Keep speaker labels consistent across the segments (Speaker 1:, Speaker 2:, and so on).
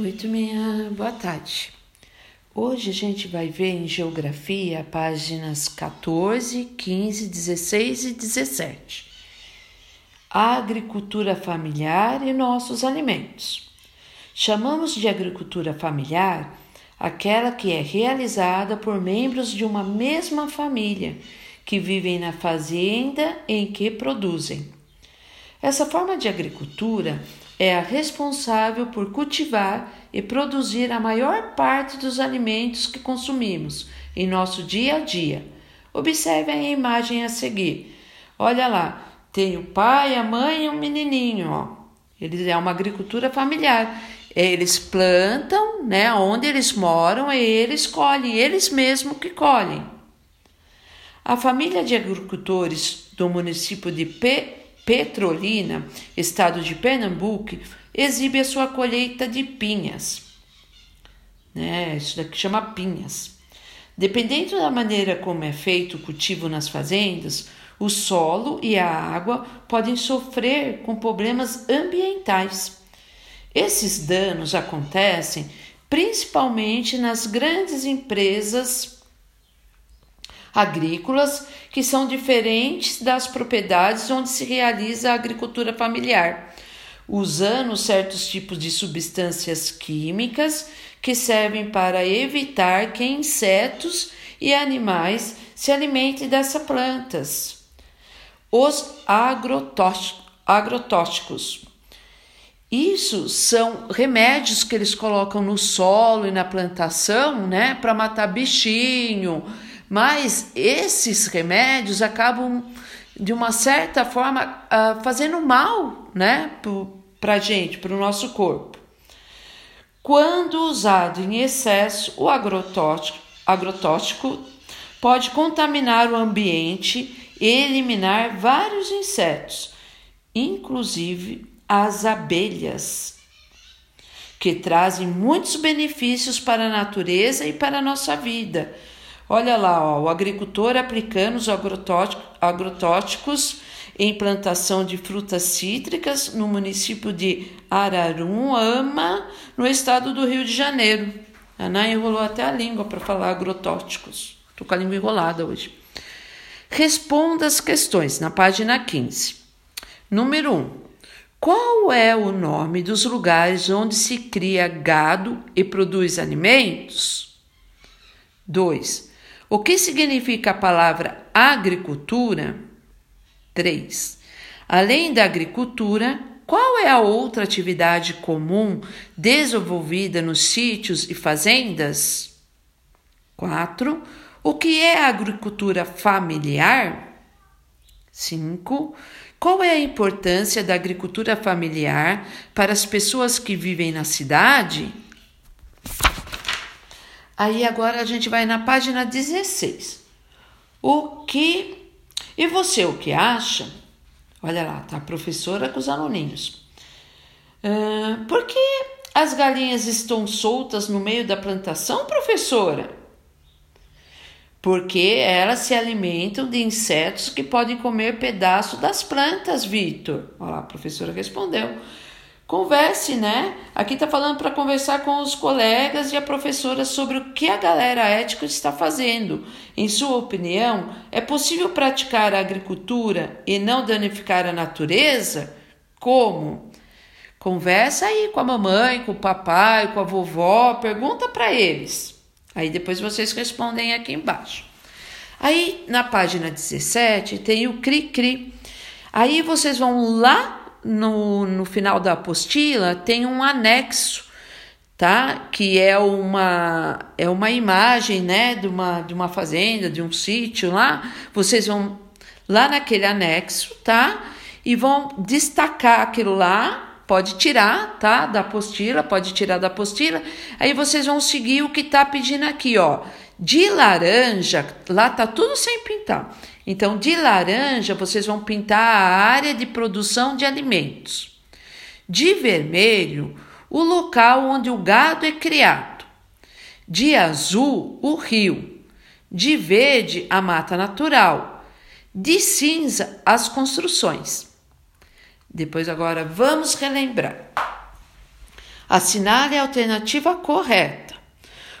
Speaker 1: Oi, turminha, boa tarde. Hoje a gente vai ver em Geografia páginas 14, 15, 16 e 17. A agricultura familiar e nossos alimentos. Chamamos de agricultura familiar aquela que é realizada por membros de uma mesma família que vivem na fazenda em que produzem. Essa forma de agricultura é a responsável por cultivar e produzir a maior parte dos alimentos que consumimos em nosso dia a dia. Observe a imagem a seguir. Olha lá, tem o pai, a mãe e um menininho, ó. Eles é uma agricultura familiar. Eles plantam, né, onde eles moram, e eles colhem, eles mesmos que colhem. A família de agricultores do município de P Petrolina, estado de Pernambuco, exibe a sua colheita de pinhas. Né? Isso daqui chama pinhas. Dependendo da maneira como é feito o cultivo nas fazendas, o solo e a água podem sofrer com problemas ambientais. Esses danos acontecem principalmente nas grandes empresas agrícolas que são diferentes das propriedades onde se realiza a agricultura familiar, usando certos tipos de substâncias químicas que servem para evitar que insetos e animais se alimentem dessas plantas. Os agrotóxicos. Isso são remédios que eles colocam no solo e na plantação, né, para matar bichinho, mas esses remédios acabam, de uma certa forma, uh, fazendo mal né, para a gente, para o nosso corpo. Quando usado em excesso, o agrotóxico, agrotóxico pode contaminar o ambiente e eliminar vários insetos, inclusive as abelhas, que trazem muitos benefícios para a natureza e para a nossa vida Olha lá, ó, o agricultor aplicando os agrotóxicos em plantação de frutas cítricas no município de Araruama, no estado do Rio de Janeiro. A Ana enrolou até a língua para falar agrotóxicos. Estou com a língua enrolada hoje. Responda as questões na página 15. Número 1. Um, qual é o nome dos lugares onde se cria gado e produz alimentos? 2. O que significa a palavra agricultura? 3. Além da agricultura, qual é a outra atividade comum desenvolvida nos sítios e fazendas? 4. O que é a agricultura familiar? 5. Qual é a importância da agricultura familiar para as pessoas que vivem na cidade? Aí agora a gente vai na página 16. O que. E você, o que acha? Olha lá, tá a professora com os aluninhos. Uh, por que as galinhas estão soltas no meio da plantação, professora? Porque elas se alimentam de insetos que podem comer pedaço das plantas, Vitor. Olha lá, a professora respondeu. Converse, né? Aqui está falando para conversar com os colegas e a professora sobre o que a galera ética está fazendo. Em sua opinião, é possível praticar a agricultura e não danificar a natureza? Como? Conversa aí com a mamãe, com o papai, com a vovó, pergunta para eles. Aí depois vocês respondem aqui embaixo. Aí na página 17 tem o cri-cri. Aí vocês vão lá no, no final da apostila tem um anexo, tá? Que é uma é uma imagem, né, de uma de uma fazenda, de um sítio lá. Vocês vão lá naquele anexo, tá? E vão destacar aquilo lá. Pode tirar, tá? Da apostila, pode tirar da apostila. Aí vocês vão seguir o que tá pedindo aqui, ó. De laranja, lá tá tudo sem pintar. Então, de laranja, vocês vão pintar a área de produção de alimentos. De vermelho, o local onde o gado é criado. De azul, o rio. De verde, a mata natural. De cinza, as construções. Depois, agora, vamos relembrar. Assinale a alternativa correta.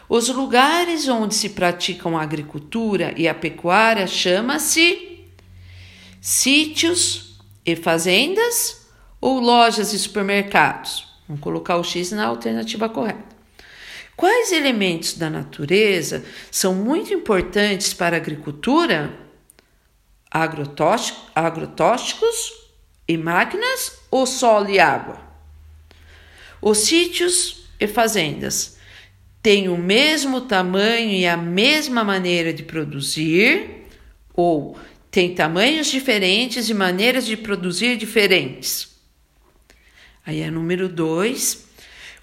Speaker 1: Os lugares onde se praticam a agricultura e a pecuária chama-se sítios e fazendas ou lojas e supermercados. Vamos colocar o X na alternativa correta. Quais elementos da natureza são muito importantes para a agricultura? Agrotóxicos e máquinas ou solo e água? Os sítios e fazendas têm o mesmo tamanho e a mesma maneira de produzir ou têm tamanhos diferentes e maneiras de produzir diferentes? Aí é número 2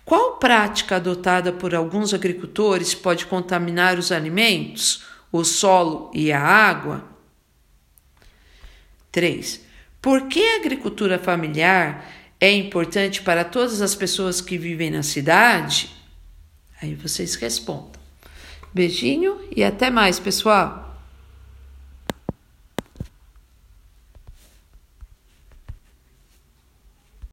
Speaker 1: qual prática adotada por alguns agricultores pode contaminar os alimentos, o solo e a água? 3. Por que a agricultura familiar é importante para todas as pessoas que vivem na cidade? Aí vocês respondam. Beijinho e até mais, pessoal!